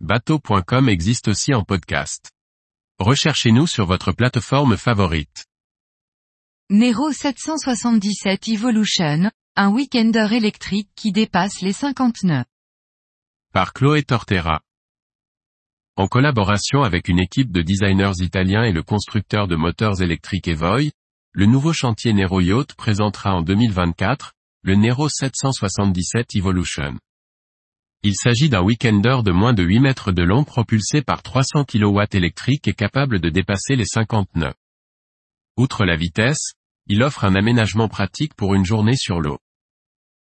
bateau.com existe aussi en podcast. Recherchez-nous sur votre plateforme favorite. Nero 777 Evolution, un weekender électrique qui dépasse les 50 nœuds. Par Chloé Tortera. En collaboration avec une équipe de designers italiens et le constructeur de moteurs électriques Evoy, le nouveau chantier Nero Yacht présentera en 2024, le Nero 777 Evolution. Il s'agit d'un weekender de moins de 8 mètres de long propulsé par 300 kW électriques et capable de dépasser les 50 nœuds. Outre la vitesse, il offre un aménagement pratique pour une journée sur l'eau.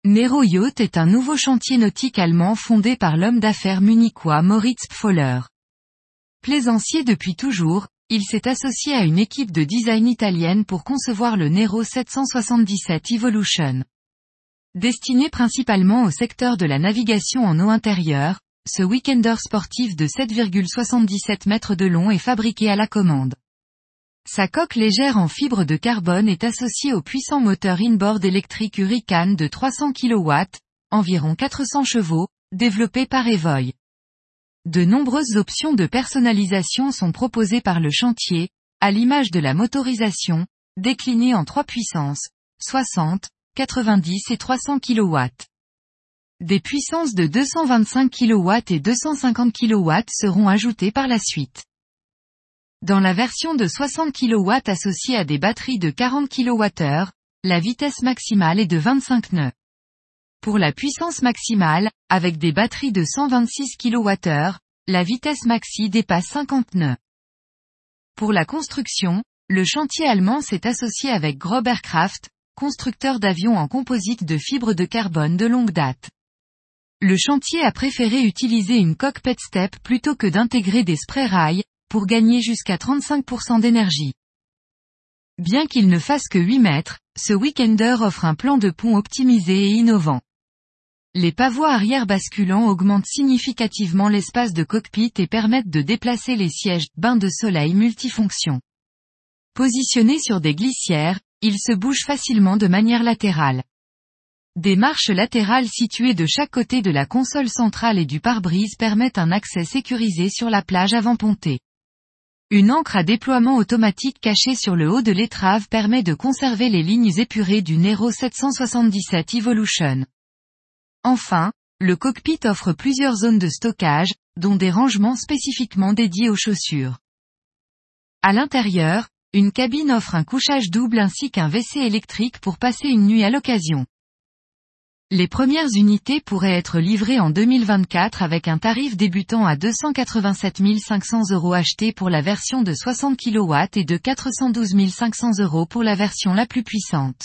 Nero Yacht est un nouveau chantier nautique allemand fondé par l'homme d'affaires munichois Moritz Pfoller. Plaisancier depuis toujours, il s'est associé à une équipe de design italienne pour concevoir le Nero 777 Evolution. Destiné principalement au secteur de la navigation en eau intérieure, ce weekender sportif de 7,77 mètres de long est fabriqué à la commande. Sa coque légère en fibre de carbone est associée au puissant moteur inboard électrique Hurricane de 300 kW, environ 400 chevaux, développé par Evoy. De nombreuses options de personnalisation sont proposées par le chantier, à l'image de la motorisation, déclinée en trois puissances, 60, 90 et 300 kW. Des puissances de 225 kW et 250 kW seront ajoutées par la suite. Dans la version de 60 kW associée à des batteries de 40 kWh, la vitesse maximale est de 25 nœuds. Pour la puissance maximale, avec des batteries de 126 kWh, la vitesse maxi dépasse 50 nœuds. Pour la construction, le chantier allemand s'est associé avec Grob Aircraft, constructeur d'avions en composite de fibres de carbone de longue date. Le chantier a préféré utiliser une coque PET step plutôt que d'intégrer des spray rails, pour gagner jusqu'à 35% d'énergie. Bien qu'il ne fasse que 8 mètres, ce Weekender offre un plan de pont optimisé et innovant. Les pavois arrière basculants augmentent significativement l'espace de cockpit et permettent de déplacer les sièges bains de soleil multifonction. Positionnés sur des glissières, ils se bougent facilement de manière latérale. Des marches latérales situées de chaque côté de la console centrale et du pare-brise permettent un accès sécurisé sur la plage avant pontée. Une encre à déploiement automatique cachée sur le haut de l'étrave permet de conserver les lignes épurées du Nero 777 Evolution. Enfin, le cockpit offre plusieurs zones de stockage, dont des rangements spécifiquement dédiés aux chaussures. À l'intérieur, une cabine offre un couchage double ainsi qu'un WC électrique pour passer une nuit à l'occasion. Les premières unités pourraient être livrées en 2024 avec un tarif débutant à 287 500 euros achetés pour la version de 60 kW et de 412 500 euros pour la version la plus puissante.